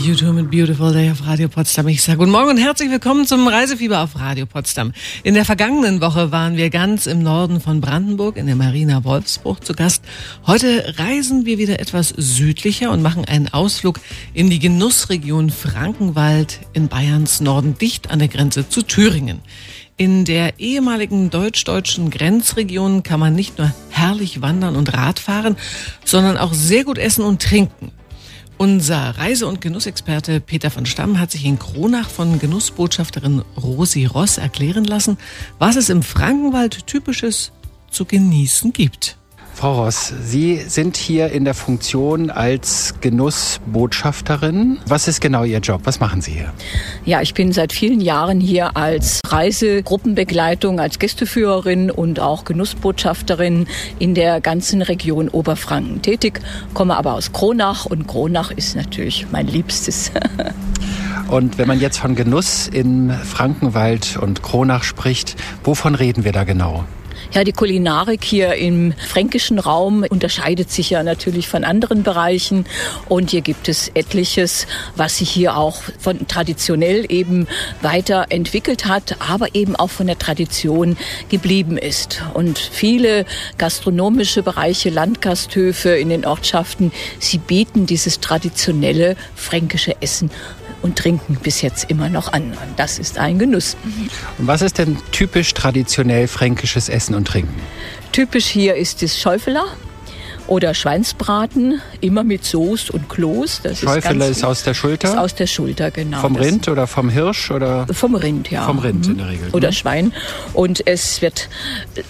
YouTube mit Beautiful Day auf Radio Potsdam. Ich sage guten Morgen und herzlich willkommen zum Reisefieber auf Radio Potsdam. In der vergangenen Woche waren wir ganz im Norden von Brandenburg in der Marina Wolfsburg zu Gast. Heute reisen wir wieder etwas südlicher und machen einen Ausflug in die Genussregion Frankenwald in Bayerns Norden, dicht an der Grenze zu Thüringen. In der ehemaligen deutsch-deutschen Grenzregion kann man nicht nur herrlich wandern und Radfahren, sondern auch sehr gut essen und trinken. Unser Reise- und Genussexperte Peter von Stamm hat sich in Kronach von Genussbotschafterin Rosi Ross erklären lassen, was es im Frankenwald typisches zu genießen gibt. Frau Ross, Sie sind hier in der Funktion als Genussbotschafterin. Was ist genau Ihr Job? Was machen Sie hier? Ja, ich bin seit vielen Jahren hier als Reisegruppenbegleitung, als Gästeführerin und auch Genussbotschafterin in der ganzen Region Oberfranken tätig, komme aber aus Kronach und Kronach ist natürlich mein Liebstes. Und wenn man jetzt von Genuss in Frankenwald und Kronach spricht, wovon reden wir da genau? Ja, die Kulinarik hier im fränkischen Raum unterscheidet sich ja natürlich von anderen Bereichen. Und hier gibt es etliches, was sich hier auch von traditionell eben weiterentwickelt hat, aber eben auch von der Tradition geblieben ist. Und viele gastronomische Bereiche, Landgasthöfe in den Ortschaften, sie bieten dieses traditionelle fränkische Essen und trinken bis jetzt immer noch an. Und das ist ein Genuss. Und was ist denn typisch traditionell fränkisches Essen und Trinken? Typisch hier ist das Schäufeler oder Schweinsbraten, immer mit Soße und Kloß. Das Schäufele ist, ist, aus der Schulter? Ist aus der Schulter, genau. Vom Rind oder vom Hirsch? Oder? Vom Rind, ja. Vom Rind mhm. in der Regel. Oder ne? Schwein. Und es wird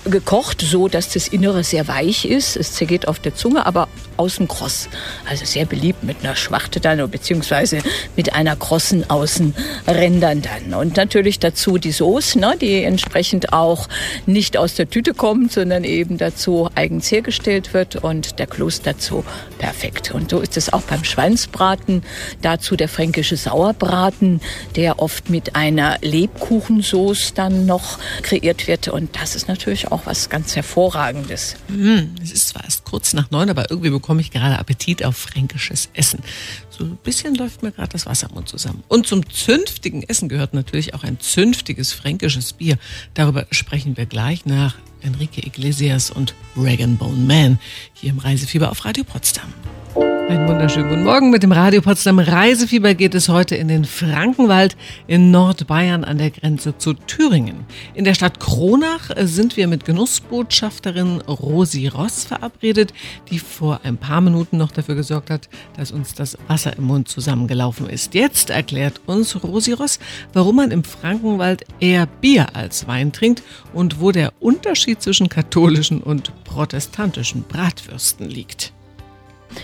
gekocht so, dass das Innere sehr weich ist. Es zergeht auf der Zunge, aber außen kross. Also sehr beliebt mit einer Schwachte dann, beziehungsweise mit einer krossen Außenrändern dann. Und natürlich dazu die Soße, ne, die entsprechend auch nicht aus der Tüte kommt, sondern eben dazu eigens hergestellt wird. Und der Kloß dazu perfekt. Und so ist es auch beim Schweinsbraten. Dazu der fränkische Sauerbraten, der oft mit einer Lebkuchensoße dann noch kreiert wird. Und das ist natürlich auch was ganz Hervorragendes. Mm, es ist zwar erst kurz nach neun, aber irgendwie bekomme ich gerade Appetit auf fränkisches Essen. So ein bisschen läuft mir gerade das Wasser im Mund zusammen. Und zum zünftigen Essen gehört natürlich auch ein zünftiges fränkisches Bier. Darüber sprechen wir gleich nach Enrique Iglesias und Regan Bone Man hier im Reisefieber auf Radio Potsdam. Einen wunderschönen guten Morgen. Mit dem Radio Potsdam Reisefieber geht es heute in den Frankenwald in Nordbayern an der Grenze zu Thüringen. In der Stadt Kronach sind wir mit Genussbotschafterin Rosi Ross verabredet, die vor ein paar Minuten noch dafür gesorgt hat, dass uns das Wasser im Mund zusammengelaufen ist. Jetzt erklärt uns Rosi Ross, warum man im Frankenwald eher Bier als Wein trinkt und wo der Unterschied zwischen katholischen und protestantischen Bratwürsten liegt.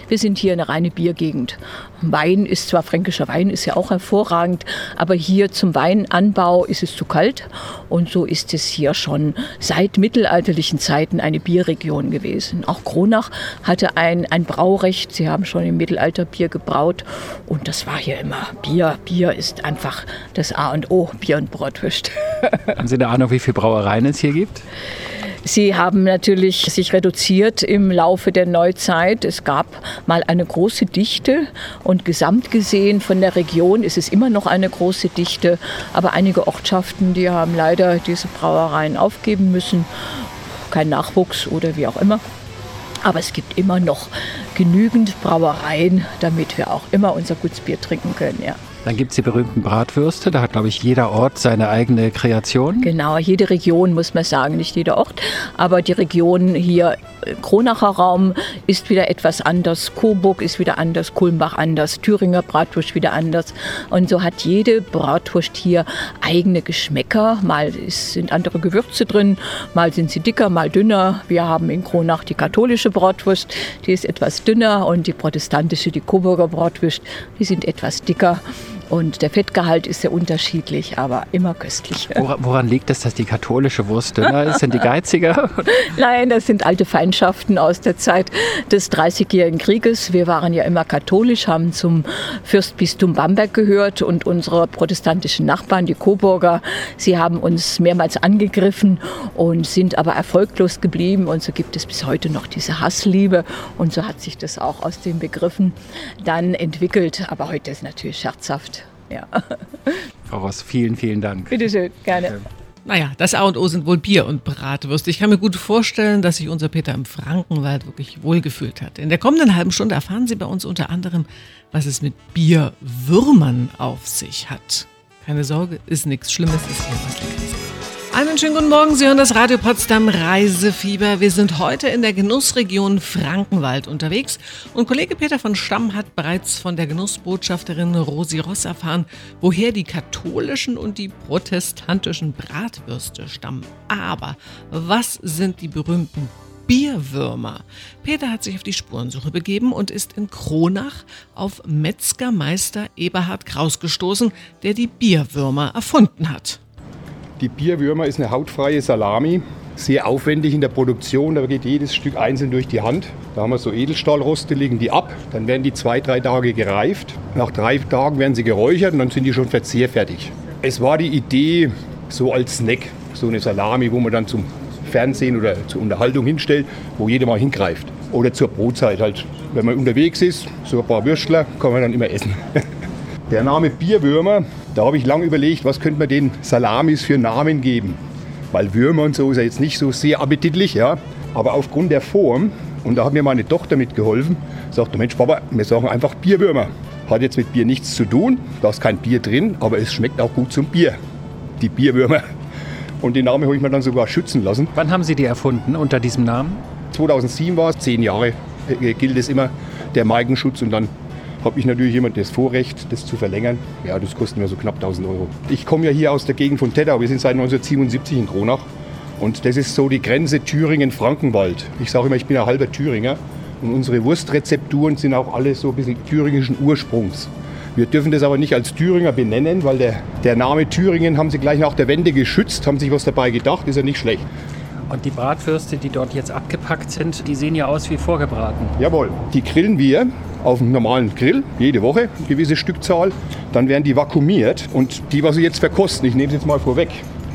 Wir sind hier eine reine Biergegend. Wein ist zwar fränkischer Wein, ist ja auch hervorragend, aber hier zum Weinanbau ist es zu kalt. Und so ist es hier schon seit mittelalterlichen Zeiten eine Bierregion gewesen. Auch Kronach hatte ein, ein Braurecht. Sie haben schon im Mittelalter Bier gebraut. Und das war hier immer Bier. Bier ist einfach das A und O, Bier und Bratwürst. Haben Sie eine Ahnung, wie viele Brauereien es hier gibt? Sie haben natürlich sich reduziert im Laufe der Neuzeit. Es gab mal eine große Dichte und gesamt gesehen von der Region ist es immer noch eine große Dichte. Aber einige Ortschaften, die haben leider diese Brauereien aufgeben müssen. Kein Nachwuchs oder wie auch immer. Aber es gibt immer noch genügend Brauereien, damit wir auch immer unser Gutsbier trinken können. Ja. Dann gibt es die berühmten Bratwürste. Da hat, glaube ich, jeder Ort seine eigene Kreation. Genau, jede Region muss man sagen, nicht jeder Ort. Aber die Region hier, äh, Kronacher Raum, ist wieder etwas anders. Coburg ist wieder anders, Kulmbach anders, Thüringer Bratwurst wieder anders. Und so hat jede Bratwurst hier eigene Geschmäcker. Mal sind andere Gewürze drin, mal sind sie dicker, mal dünner. Wir haben in Kronach die katholische Bratwurst, die ist etwas dünner und die protestantische, die Coburger Bratwurst, die sind etwas dicker. Und der Fettgehalt ist sehr unterschiedlich, aber immer köstlich. Woran liegt es, dass die katholische Wurst dünner ist? Sind die geiziger? Nein, das sind alte Feindschaften aus der Zeit des Dreißigjährigen Krieges. Wir waren ja immer katholisch, haben zum Fürstbistum Bamberg gehört und unsere protestantischen Nachbarn, die Coburger, sie haben uns mehrmals angegriffen und sind aber erfolglos geblieben. Und so gibt es bis heute noch diese Hassliebe. Und so hat sich das auch aus den Begriffen dann entwickelt. Aber heute ist natürlich scherzhaft. Ja. Frau Ross, vielen, vielen Dank. Bitte schön, gerne. Naja, das A und O sind wohl Bier und Bratwürste. Ich kann mir gut vorstellen, dass sich unser Peter im Frankenwald wirklich wohlgefühlt hat. In der kommenden halben Stunde erfahren Sie bei uns unter anderem, was es mit Bierwürmern auf sich hat. Keine Sorge, ist nichts Schlimmes, ist eher was Leckeres. Einen schönen guten Morgen, Sie hören das Radio Potsdam Reisefieber. Wir sind heute in der Genussregion Frankenwald unterwegs und Kollege Peter von Stamm hat bereits von der Genussbotschafterin Rosi Ross erfahren, woher die katholischen und die protestantischen Bratwürste stammen. Aber was sind die berühmten Bierwürmer. Peter hat sich auf die Spurensuche begeben und ist in Kronach auf Metzgermeister Eberhard Kraus gestoßen, der die Bierwürmer erfunden hat. Die Bierwürmer ist eine hautfreie Salami, sehr aufwendig in der Produktion. Da geht jedes Stück einzeln durch die Hand. Da haben wir so Edelstahlroste, legen die ab. Dann werden die zwei, drei Tage gereift. Nach drei Tagen werden sie geräuchert und dann sind die schon verzehrfertig. Es war die Idee, so als Snack, so eine Salami, wo man dann zum Fernsehen oder zur Unterhaltung hinstellt, wo jeder mal hingreift. Oder zur Brotzeit halt. Wenn man unterwegs ist, so ein paar Würstler, kann man dann immer essen. Der Name Bierwürmer, da habe ich lange überlegt, was könnte man den Salamis für Namen geben. Weil Würmer und so ist ja jetzt nicht so sehr appetitlich, ja. Aber aufgrund der Form, und da hat mir meine Tochter mitgeholfen, sagte, Mensch Papa, wir sagen einfach Bierwürmer. Hat jetzt mit Bier nichts zu tun, da ist kein Bier drin, aber es schmeckt auch gut zum Bier. Die Bierwürmer. Und den Namen habe ich mir dann sogar schützen lassen. Wann haben Sie die erfunden unter diesem Namen? 2007 war es, zehn Jahre äh, gilt es immer, der Markenschutz und dann habe ich natürlich immer das Vorrecht, das zu verlängern. Ja, das kostet mir so knapp 1000 Euro. Ich komme ja hier aus der Gegend von Tettau. Wir sind seit 1977 in Kronach. Und das ist so die Grenze Thüringen-Frankenwald. Ich sage immer, ich bin ein halber Thüringer. Und unsere Wurstrezepturen sind auch alle so ein bisschen thüringischen Ursprungs. Wir dürfen das aber nicht als Thüringer benennen, weil der, der Name Thüringen haben sie gleich nach der Wende geschützt, haben sich was dabei gedacht, ist ja nicht schlecht. Und die Bratwürste, die dort jetzt abgepackt sind, die sehen ja aus wie vorgebraten. Jawohl, die grillen wir auf einem normalen Grill, jede Woche, eine gewisse Stückzahl. Dann werden die vakuumiert und die, was sie jetzt verkosten, ich nehme es jetzt mal vorweg.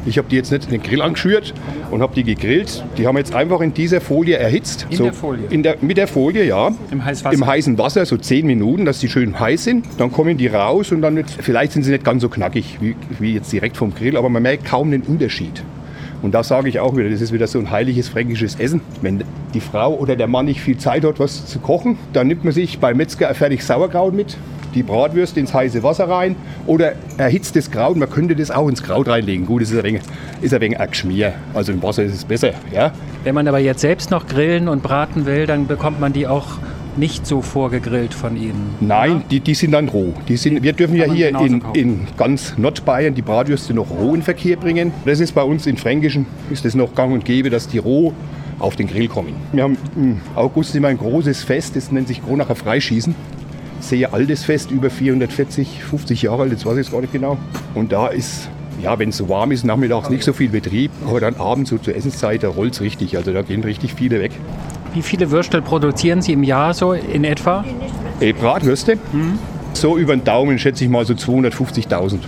Ich habe die jetzt nicht in den Grill angeschürt und habe die gegrillt. Die haben jetzt einfach in dieser Folie erhitzt. In so, der Folie? In der, mit der Folie, ja. Im heißen Wasser? Im heißen Wasser, so 10 Minuten, dass die schön heiß sind. Dann kommen die raus und dann, wird, vielleicht sind sie nicht ganz so knackig wie, wie jetzt direkt vom Grill, aber man merkt kaum den Unterschied. Und da sage ich auch wieder, das ist wieder so ein heiliges fränkisches Essen. Wenn die Frau oder der Mann nicht viel Zeit hat, was zu kochen, dann nimmt man sich beim Metzger fertig Sauerkraut mit, die Bratwürste ins heiße Wasser rein oder erhitzt das Kraut. Man könnte das auch ins Kraut reinlegen. Gut, das ist ein wenig, ist ein wenig ein Geschmier. Also im Wasser ist es besser. Ja? Wenn man aber jetzt selbst noch grillen und braten will, dann bekommt man die auch nicht so vorgegrillt von Ihnen? Nein, die, die sind dann roh. Die sind, wir dürfen ja hier in, in ganz Nordbayern die Bratwürste noch roh in Verkehr bringen. Das ist bei uns in Fränkischen, ist es noch gang und gäbe, dass die roh auf den Grill kommen. Wir haben im August immer ein großes Fest, das nennt sich Kronacher Freischießen. Sehr altes Fest, über 440, 50 Jahre alt, das weiß ich jetzt gar nicht genau. Und da ist ja, wenn es so warm ist, nachmittags nicht so viel Betrieb, aber dann abends so zur Essenszeit, da rollt es richtig. Also da gehen richtig viele weg. Wie viele Würstel produzieren Sie im Jahr so in etwa? Äh, Bratwürste? Hm. So über den Daumen schätze ich mal so 250.000.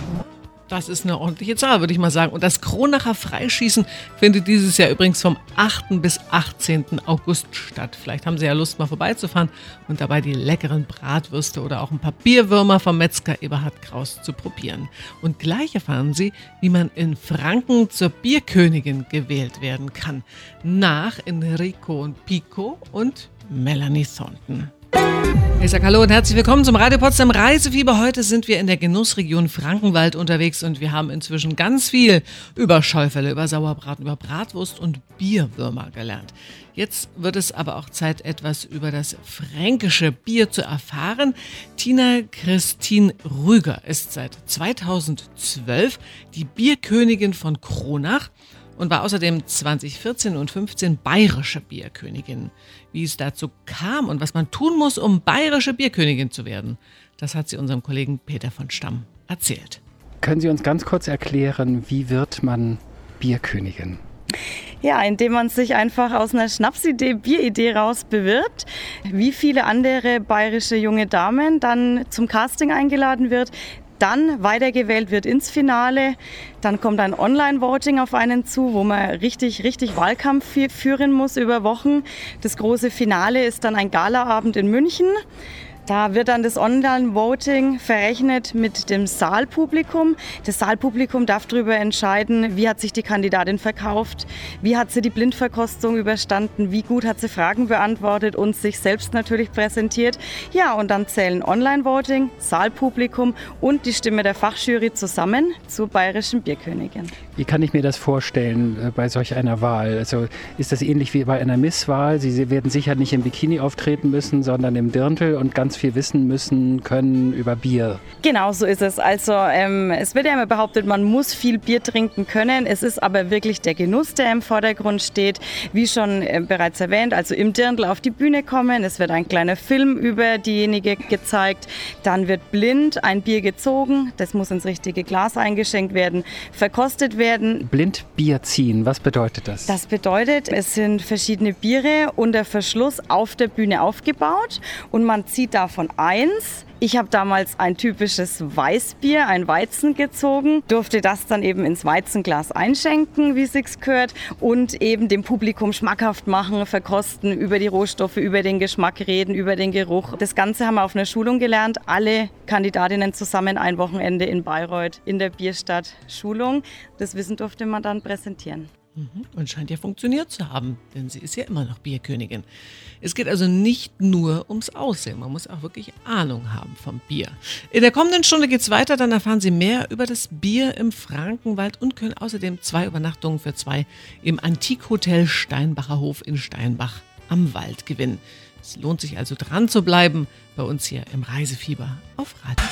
Das ist eine ordentliche Zahl, würde ich mal sagen. Und das Kronacher Freischießen findet dieses Jahr übrigens vom 8. bis 18. August statt. Vielleicht haben Sie ja Lust, mal vorbeizufahren und dabei die leckeren Bratwürste oder auch ein paar Bierwürmer vom Metzger Eberhard Kraus zu probieren. Und gleich erfahren Sie, wie man in Franken zur Bierkönigin gewählt werden kann. Nach Enrico und Pico und Melanie Thornton. Ich sage Hallo und herzlich willkommen zum Radio Potsdam Reisefieber. Heute sind wir in der Genussregion Frankenwald unterwegs und wir haben inzwischen ganz viel über Schäufele, über Sauerbraten, über Bratwurst und Bierwürmer gelernt. Jetzt wird es aber auch Zeit, etwas über das fränkische Bier zu erfahren. Tina Christine Rüger ist seit 2012 die Bierkönigin von Kronach und war außerdem 2014 und 15 bayerische Bierkönigin. Wie es dazu kam und was man tun muss, um bayerische Bierkönigin zu werden, das hat sie unserem Kollegen Peter von Stamm erzählt. Können Sie uns ganz kurz erklären, wie wird man Bierkönigin? Ja, indem man sich einfach aus einer Schnapsidee, Bieridee raus bewirbt, wie viele andere bayerische junge Damen dann zum Casting eingeladen wird, dann weitergewählt wird ins Finale. Dann kommt ein Online-Voting auf einen zu, wo man richtig, richtig Wahlkampf führen muss über Wochen. Das große Finale ist dann ein Galaabend in München. Da wird dann das Online-Voting verrechnet mit dem Saalpublikum. Das Saalpublikum darf darüber entscheiden, wie hat sich die Kandidatin verkauft, wie hat sie die Blindverkostung überstanden, wie gut hat sie Fragen beantwortet und sich selbst natürlich präsentiert. Ja, und dann zählen Online-Voting, Saalpublikum und die Stimme der Fachjury zusammen zur bayerischen Bierkönigin. Wie kann ich mir das vorstellen äh, bei solch einer Wahl? Also ist das ähnlich wie bei einer Misswahl? Sie werden sicher nicht im Bikini auftreten müssen, sondern im Dirndl und ganz ganz viel wissen müssen, können über Bier. Genau so ist es. Also ähm, es wird ja immer behauptet, man muss viel Bier trinken können. Es ist aber wirklich der Genuss, der im Vordergrund steht. Wie schon äh, bereits erwähnt, also im Dirndl auf die Bühne kommen. Es wird ein kleiner Film über diejenige gezeigt. Dann wird blind ein Bier gezogen. Das muss ins richtige Glas eingeschenkt werden, verkostet werden. Blind Bier ziehen, was bedeutet das? Das bedeutet, es sind verschiedene Biere unter Verschluss auf der Bühne aufgebaut und man zieht da davon eins. Ich habe damals ein typisches Weißbier, ein Weizen gezogen, durfte das dann eben ins Weizenglas einschenken, wie sich's gehört, und eben dem Publikum schmackhaft machen, verkosten, über die Rohstoffe, über den Geschmack reden, über den Geruch. Das Ganze haben wir auf einer Schulung gelernt. Alle Kandidatinnen zusammen ein Wochenende in Bayreuth in der Bierstadt Schulung. Das Wissen durfte man dann präsentieren. Mhm. Und scheint ja funktioniert zu haben, denn sie ist ja immer noch Bierkönigin. Es geht also nicht nur ums Aussehen, man muss auch wirklich Ahnung haben vom Bier. In der kommenden Stunde geht es weiter, dann erfahren Sie mehr über das Bier im Frankenwald und können außerdem zwei Übernachtungen für zwei im Antikhotel Steinbacher Hof in Steinbach am Wald gewinnen. Es lohnt sich also dran zu bleiben bei uns hier im Reisefieber auf Radio.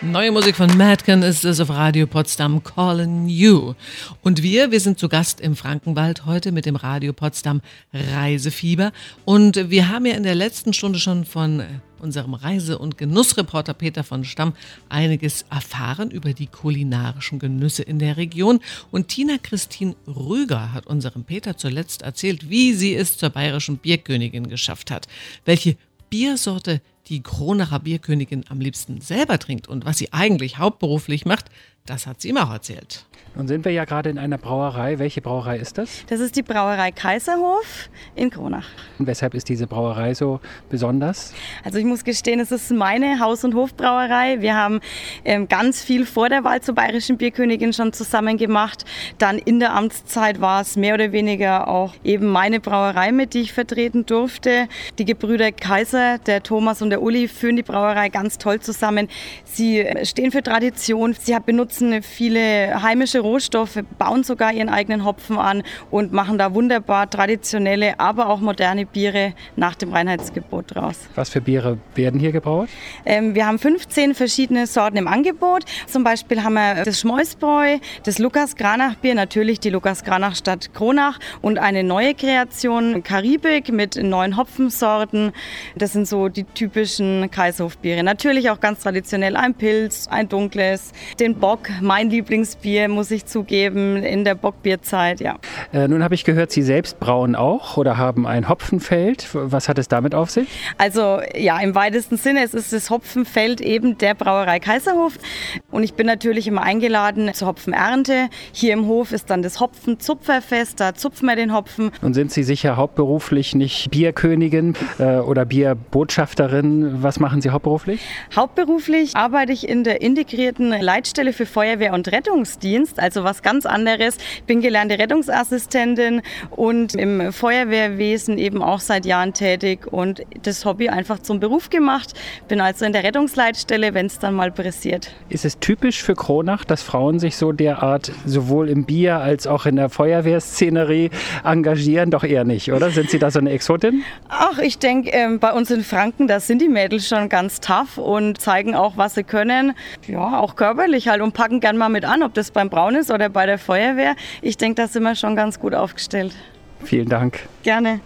Neue Musik von Madken ist es auf Radio Potsdam Calling You. Und wir, wir sind zu Gast im Frankenwald heute mit dem Radio Potsdam Reisefieber. Und wir haben ja in der letzten Stunde schon von unserem Reise- und Genussreporter Peter von Stamm einiges erfahren über die kulinarischen Genüsse in der Region. Und Tina Christine Rüger hat unserem Peter zuletzt erzählt, wie sie es zur bayerischen Bierkönigin geschafft hat, welche Biersorte die Kronacher Bierkönigin am liebsten selber trinkt und was sie eigentlich hauptberuflich macht, das hat sie ihm auch erzählt. Nun sind wir ja gerade in einer Brauerei. Welche Brauerei ist das? Das ist die Brauerei Kaiserhof in Kronach. Und weshalb ist diese Brauerei so besonders? Also ich muss gestehen, es ist meine Haus- und Hofbrauerei. Wir haben ähm, ganz viel vor der Wahl zur Bayerischen Bierkönigin schon zusammen gemacht. Dann in der Amtszeit war es mehr oder weniger auch eben meine Brauerei, mit die ich vertreten durfte. Die Gebrüder Kaiser, der Thomas und der Uli, führen die Brauerei ganz toll zusammen. Sie stehen für Tradition. Sie benutzen viele heimische Rohstoffe, bauen sogar ihren eigenen Hopfen an und machen da wunderbar traditionelle, aber auch moderne Biere nach dem Reinheitsgebot draus. Was für Biere werden hier gebraut? Ähm, wir haben 15 verschiedene Sorten im Angebot. Zum Beispiel haben wir das Schmäusbräu, das Lukas Granach Bier, natürlich die Lukas Granach Stadt Kronach und eine neue Kreation Karibik mit neuen Hopfensorten. Das sind so die typischen Kaiserhofbiere. Natürlich auch ganz traditionell ein Pilz, ein dunkles, den Bock, mein Lieblingsbier, muss ich zugeben, in der Bockbierzeit, ja. Äh, nun habe ich gehört, Sie selbst brauen auch oder haben ein Hopfenfeld. Was hat es damit auf sich? Also ja, im weitesten Sinne, es ist das Hopfenfeld eben der Brauerei Kaiserhof. Und ich bin natürlich immer eingeladen zur Hopfenernte. Hier im Hof ist dann das Hopfenzupferfest, da zupfen wir den Hopfen. Und sind Sie sicher hauptberuflich nicht Bierkönigin äh, oder Bierbotschafterin? Was machen Sie hauptberuflich? Hauptberuflich arbeite ich in der integrierten Leitstelle für Feuerwehr und Rettungsdienst also was ganz anderes. Ich bin gelernte Rettungsassistentin und im Feuerwehrwesen eben auch seit Jahren tätig und das Hobby einfach zum Beruf gemacht. Bin also in der Rettungsleitstelle, wenn es dann mal pressiert. Ist es typisch für Kronach, dass Frauen sich so derart sowohl im Bier als auch in der Feuerwehrszenerie engagieren? Doch eher nicht, oder? Sind Sie da so eine Exotin? Ach, ich denke, ähm, bei uns in Franken, da sind die Mädels schon ganz tough und zeigen auch, was sie können. Ja, auch körperlich halt und packen gern mal mit an, ob das beim Braun ist oder bei der Feuerwehr. Ich denke, da sind wir schon ganz gut aufgestellt. Vielen Dank. Gerne.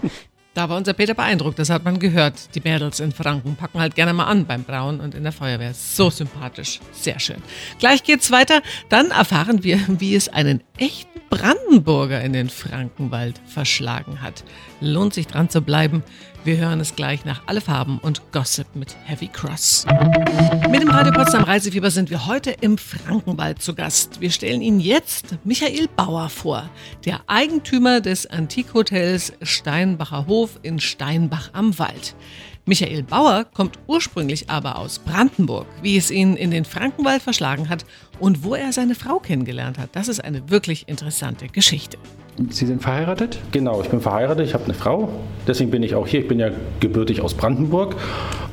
Da war unser Peter beeindruckt, das hat man gehört. Die Mädels in Franken packen halt gerne mal an beim Brauen und in der Feuerwehr. So sympathisch, sehr schön. Gleich geht's weiter, dann erfahren wir, wie es einen echten Brandenburger in den Frankenwald verschlagen hat. Lohnt sich dran zu bleiben. Wir hören es gleich nach Alle Farben und Gossip mit Heavy Cross. Mit dem Radio Potsdam Reisefieber sind wir heute im Frankenwald zu Gast. Wir stellen Ihnen jetzt Michael Bauer vor, der Eigentümer des Antikhotels Steinbacher Hof in Steinbach am Wald. Michael Bauer kommt ursprünglich aber aus Brandenburg, wie es ihn in den Frankenwald verschlagen hat und wo er seine Frau kennengelernt hat. Das ist eine wirklich interessante Geschichte. Sie sind verheiratet? Genau, ich bin verheiratet, ich habe eine Frau. Deswegen bin ich auch hier. Ich bin ja gebürtig aus Brandenburg.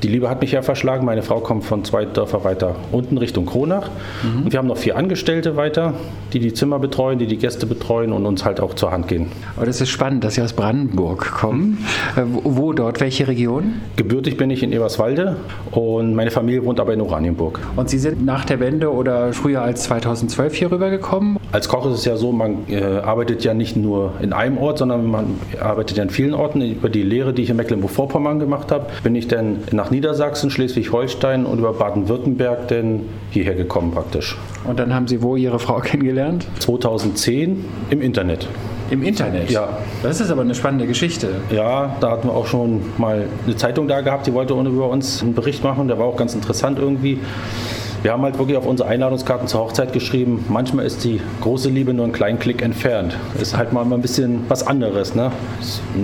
Die Liebe hat mich ja verschlagen. Meine Frau kommt von zwei Dörfer weiter unten Richtung Kronach. Mhm. Und wir haben noch vier Angestellte weiter, die die Zimmer betreuen, die die Gäste betreuen und uns halt auch zur Hand gehen. Aber das ist spannend, dass Sie aus Brandenburg kommen. Mhm. Wo, wo dort? Welche Region? Gebürtig bin ich in Eberswalde und meine Familie wohnt aber in Oranienburg. Und Sie sind nach der Wende oder früher als 2012 hier rübergekommen? Als Koch ist es ja so, man äh, arbeitet ja nicht nicht nur in einem Ort, sondern man arbeitet ja an vielen Orten. Über die Lehre, die ich in Mecklenburg-Vorpommern gemacht habe, bin ich dann nach Niedersachsen, Schleswig-Holstein und über Baden-Württemberg dann hierher gekommen praktisch. Und dann haben Sie wo Ihre Frau kennengelernt? 2010 im Internet. Im Internet? Ja. Das ist aber eine spannende Geschichte. Ja, da hatten wir auch schon mal eine Zeitung da gehabt, die wollte über uns einen Bericht machen. Der war auch ganz interessant irgendwie. Wir haben halt wirklich auf unsere Einladungskarten zur Hochzeit geschrieben, manchmal ist die große Liebe nur einen kleinen Klick entfernt. Ist halt mal ein bisschen was anderes. Ne?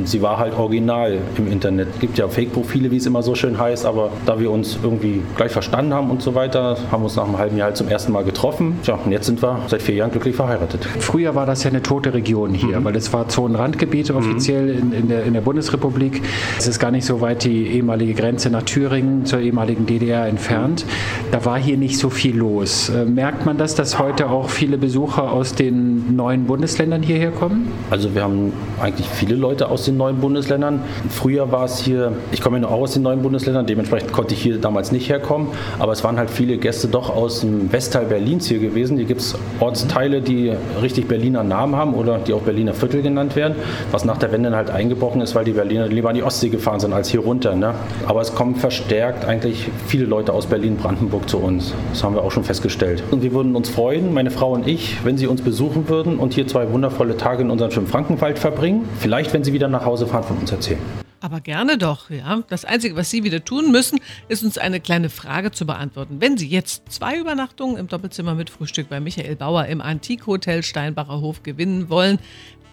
Sie war halt original im Internet. Es gibt ja Fake-Profile, wie es immer so schön heißt, aber da wir uns irgendwie gleich verstanden haben und so weiter, haben wir uns nach einem halben Jahr halt zum ersten Mal getroffen. Tja, und jetzt sind wir seit vier Jahren glücklich verheiratet. Früher war das ja eine tote Region hier, mhm. weil es war Zonenrandgebiet mhm. offiziell in, in, der, in der Bundesrepublik. Es ist gar nicht so weit die ehemalige Grenze nach Thüringen zur ehemaligen DDR entfernt. Da war hier nicht nicht so viel los. Äh, merkt man das, dass heute auch viele Besucher aus den neuen Bundesländern hierher kommen? Also wir haben eigentlich viele Leute aus den neuen Bundesländern. Früher war es hier, ich komme ja auch aus den neuen Bundesländern, dementsprechend konnte ich hier damals nicht herkommen, aber es waren halt viele Gäste doch aus dem Westteil Berlins hier gewesen. Hier gibt es Ortsteile, die richtig Berliner Namen haben oder die auch Berliner Viertel genannt werden, was nach der Wende halt eingebrochen ist, weil die Berliner lieber an die Ostsee gefahren sind als hier runter. Ne? Aber es kommen verstärkt eigentlich viele Leute aus Berlin-Brandenburg zu uns. Das haben wir auch schon festgestellt. Und wir würden uns freuen, meine Frau und ich, wenn Sie uns besuchen würden und hier zwei wundervolle Tage in unserem schönen Frankenwald verbringen. Vielleicht, wenn Sie wieder nach Hause fahren, von uns erzählen. Aber gerne doch, ja. Das Einzige, was Sie wieder tun müssen, ist uns eine kleine Frage zu beantworten. Wenn Sie jetzt zwei Übernachtungen im Doppelzimmer mit Frühstück bei Michael Bauer im Antikhotel Steinbacher Hof gewinnen wollen,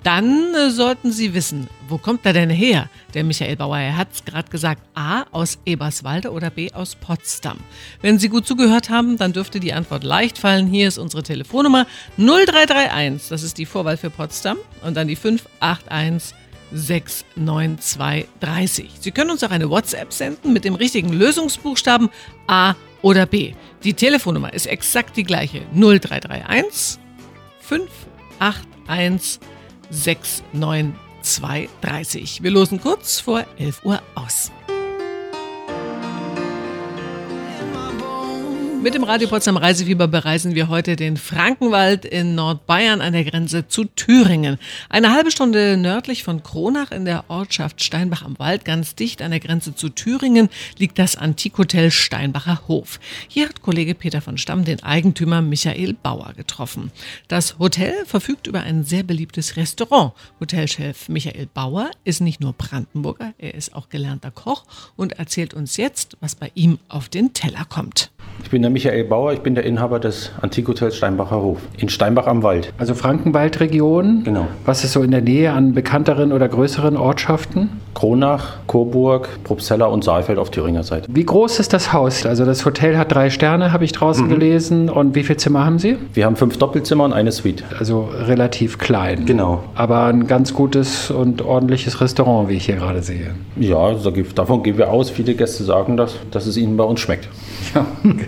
dann äh, sollten Sie wissen, wo kommt er denn her, der Michael Bauer? Er hat es gerade gesagt, A aus Eberswalde oder B aus Potsdam. Wenn Sie gut zugehört haben, dann dürfte die Antwort leicht fallen. Hier ist unsere Telefonnummer 0331, das ist die Vorwahl für Potsdam und dann die 581 69230. Sie können uns auch eine WhatsApp senden mit dem richtigen Lösungsbuchstaben A oder B. Die Telefonnummer ist exakt die gleiche 0331 581 69230. Wir losen kurz vor 11 Uhr aus. Mit dem Radio Potsdam Reisefieber bereisen wir heute den Frankenwald in Nordbayern an der Grenze zu Thüringen. Eine halbe Stunde nördlich von Kronach in der Ortschaft Steinbach am Wald, ganz dicht an der Grenze zu Thüringen, liegt das Antikhotel Steinbacher Hof. Hier hat Kollege Peter von Stamm den Eigentümer Michael Bauer getroffen. Das Hotel verfügt über ein sehr beliebtes Restaurant. Hotelchef Michael Bauer ist nicht nur Brandenburger, er ist auch gelernter Koch und erzählt uns jetzt, was bei ihm auf den Teller kommt. Ich bin der Michael Bauer, ich bin der Inhaber des Antikhotels Steinbacher Hof in Steinbach am Wald. Also Frankenwaldregion. Genau. Was ist so in der Nähe an bekannteren oder größeren Ortschaften? Kronach, Coburg, Probstzella und Saalfeld auf Thüringer Seite. Wie groß ist das Haus? Also das Hotel hat drei Sterne, habe ich draußen mhm. gelesen. Und wie viele Zimmer haben Sie? Wir haben fünf Doppelzimmer und eine Suite. Also relativ klein. Genau. Aber ein ganz gutes und ordentliches Restaurant, wie ich hier gerade sehe. Ja, davon gehen wir aus. Viele Gäste sagen das, dass es ihnen bei uns schmeckt. Ja, genau.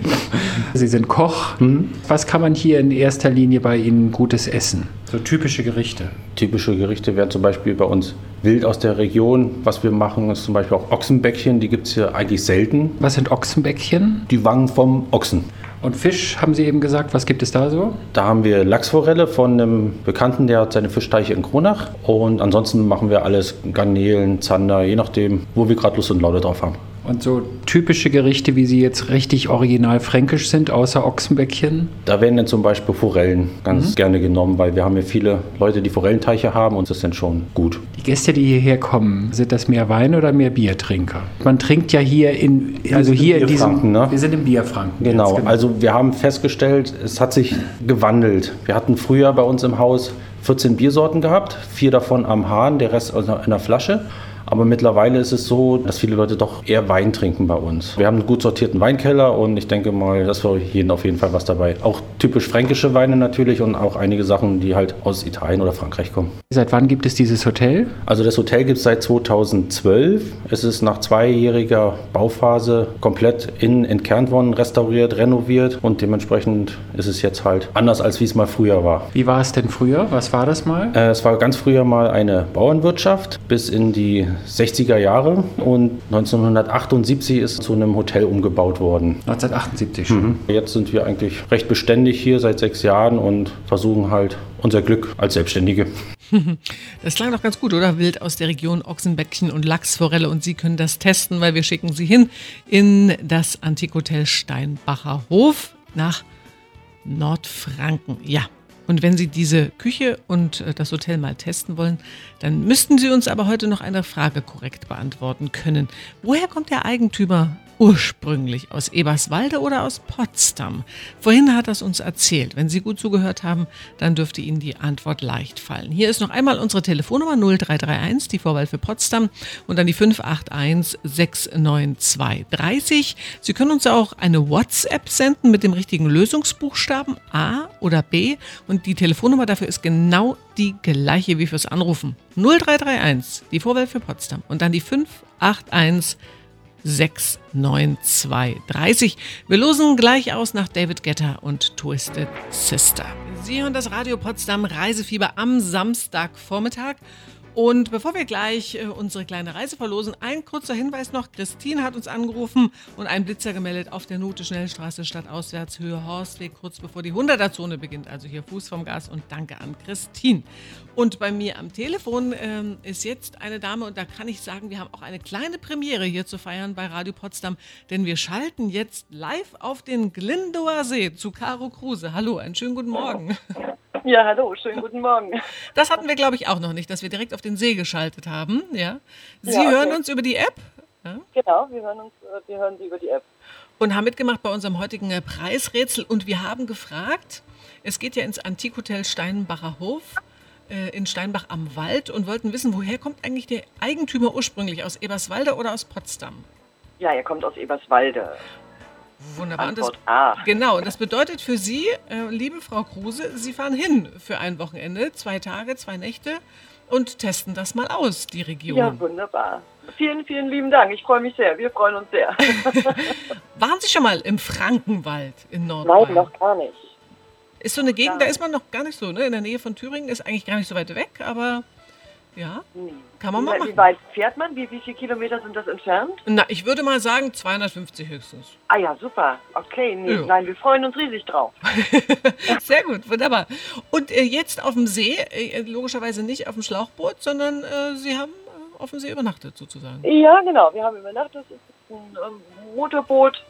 Sie sind Koch. Mhm. Was kann man hier in erster Linie bei Ihnen Gutes essen? So typische Gerichte. Typische Gerichte wären zum Beispiel bei uns wild aus der Region. Was wir machen, ist zum Beispiel auch Ochsenbäckchen. Die gibt es hier eigentlich selten. Was sind Ochsenbäckchen? Die Wangen vom Ochsen. Und Fisch, haben Sie eben gesagt, was gibt es da so? Da haben wir Lachsforelle von einem Bekannten, der hat seine Fischteiche in Kronach. Und ansonsten machen wir alles Garnelen, Zander, je nachdem, wo wir gerade Lust und Laune drauf haben. Und so typische Gerichte, wie sie jetzt richtig original fränkisch sind, außer Ochsenbäckchen? Da werden dann zum Beispiel Forellen ganz mhm. gerne genommen, weil wir haben ja viele Leute, die Forellenteiche haben und das ist dann schon gut. Die Gäste, die hierher kommen, sind das mehr Wein- oder mehr Biertrinker? Man trinkt ja hier in, also hier in diesem, ne? wir sind im Bierfranken. Genau. genau, also wir haben festgestellt, es hat sich gewandelt. Wir hatten früher bei uns im Haus 14 Biersorten gehabt, vier davon am Hahn, der Rest in einer Flasche. Aber mittlerweile ist es so, dass viele Leute doch eher Wein trinken bei uns. Wir haben einen gut sortierten Weinkeller und ich denke mal, dass für jeden auf jeden Fall was dabei. Auch typisch fränkische Weine natürlich und auch einige Sachen, die halt aus Italien oder Frankreich kommen. Seit wann gibt es dieses Hotel? Also das Hotel gibt es seit 2012. Es ist nach zweijähriger Bauphase komplett innen entkernt worden, restauriert, renoviert und dementsprechend ist es jetzt halt anders, als wie es mal früher war. Wie war es denn früher? Was war das mal? Äh, es war ganz früher mal eine Bauernwirtschaft bis in die 60er Jahre und 1978 ist zu einem Hotel umgebaut worden. 1978 schon. Mhm. Jetzt sind wir eigentlich recht beständig hier seit sechs Jahren und versuchen halt unser Glück als Selbstständige. Das klang doch ganz gut, oder? Wild aus der Region Ochsenbäckchen und Lachsforelle. Und Sie können das testen, weil wir schicken Sie hin in das Antikhotel Steinbacher Hof nach Nordfranken. Ja, und wenn Sie diese Küche und äh, das Hotel mal testen wollen, dann müssten Sie uns aber heute noch eine Frage korrekt beantworten können. Woher kommt der Eigentümer ursprünglich aus Eberswalde oder aus Potsdam? Vorhin hat er es uns erzählt. Wenn Sie gut zugehört haben, dann dürfte Ihnen die Antwort leicht fallen. Hier ist noch einmal unsere Telefonnummer 0331, die Vorwahl für Potsdam und dann die 581 69230. Sie können uns auch eine WhatsApp senden mit dem richtigen Lösungsbuchstaben A oder B und die Telefonnummer dafür ist genau die gleiche wie fürs Anrufen. 0331, die Vorwahl für Potsdam und dann die 581 69230. Wir losen gleich aus nach David Getter und Twisted Sister. Sie hören das Radio Potsdam Reisefieber am Samstagvormittag. Und bevor wir gleich äh, unsere kleine Reise verlosen, ein kurzer Hinweis noch. Christine hat uns angerufen und einen Blitzer gemeldet auf der Note Schnellstraße stadtauswärts Höhe Horstweg, kurz bevor die 100er-Zone beginnt. Also hier Fuß vom Gas und danke an Christine. Und bei mir am Telefon ähm, ist jetzt eine Dame und da kann ich sagen, wir haben auch eine kleine Premiere hier zu feiern bei Radio Potsdam, denn wir schalten jetzt live auf den Glindower See zu Caro Kruse. Hallo, einen schönen guten Morgen. Ja, hallo, schönen guten Morgen. Das hatten wir, glaube ich, auch noch nicht, dass wir direkt auf den See geschaltet haben. Ja. Sie ja, okay. hören uns über die App? Ja? Genau, wir hören, uns, äh, wir hören Sie über die App. Und haben mitgemacht bei unserem heutigen äh, Preisrätsel. Und wir haben gefragt, es geht ja ins Antikhotel Steinbacher Hof äh, in Steinbach am Wald und wollten wissen, woher kommt eigentlich der Eigentümer ursprünglich? Aus Eberswalde oder aus Potsdam? Ja, er kommt aus Eberswalde. Wunderbar. Und das, A. Genau, das bedeutet für Sie, äh, liebe Frau Kruse, Sie fahren hin für ein Wochenende, zwei Tage, zwei Nächte und testen das mal aus, die Region. Ja, wunderbar. Vielen, vielen lieben Dank. Ich freue mich sehr. Wir freuen uns sehr. Waren Sie schon mal im Frankenwald in Nordbayern? Nein, noch gar nicht. Ist so eine Gegend, da ist man noch gar nicht so, ne? In der Nähe von Thüringen ist eigentlich gar nicht so weit weg, aber ja, kann man mal machen. Wie weit fährt man? Wie, wie viele Kilometer sind das entfernt? Na, ich würde mal sagen 250 höchstens. Ah ja, super. Okay, nee, ja. nein, wir freuen uns riesig drauf. Sehr gut, wunderbar. Und äh, jetzt auf dem See, äh, logischerweise nicht auf dem Schlauchboot, sondern äh, Sie haben äh, auf dem See übernachtet sozusagen. Ja, genau, wir haben übernachtet. Das ist ein ähm, Motorboot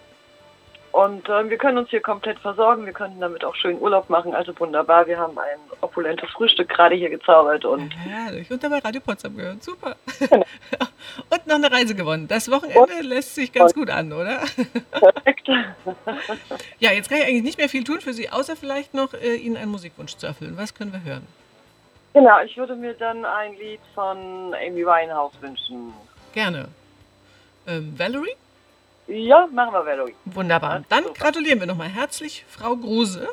und äh, wir können uns hier komplett versorgen. Wir können damit auch schön Urlaub machen. Also wunderbar. Wir haben ein opulentes Frühstück gerade hier gezaubert. Und Herrlich. Und dabei Radio Potsdam gehört. Super. Genau. und noch eine Reise gewonnen. Das Wochenende und, lässt sich ganz gut an, oder? Perfekt. ja, jetzt kann ich eigentlich nicht mehr viel tun für Sie, außer vielleicht noch äh, Ihnen einen Musikwunsch zu erfüllen. Was können wir hören? Genau, ich würde mir dann ein Lied von Amy Winehouse wünschen. Gerne. Ähm, Valerie? Ja, machen wir, Valerie. Wunderbar. Dann gratulieren wir nochmal herzlich Frau Gruse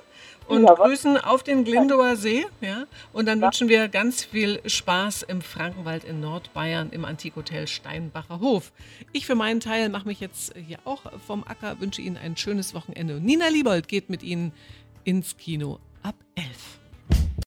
und ja, grüßen auf den Glindower See. Ja? Und dann ja. wünschen wir ganz viel Spaß im Frankenwald in Nordbayern im Antikhotel Steinbacher Hof. Ich für meinen Teil mache mich jetzt hier auch vom Acker, wünsche Ihnen ein schönes Wochenende. Nina Liebold geht mit Ihnen ins Kino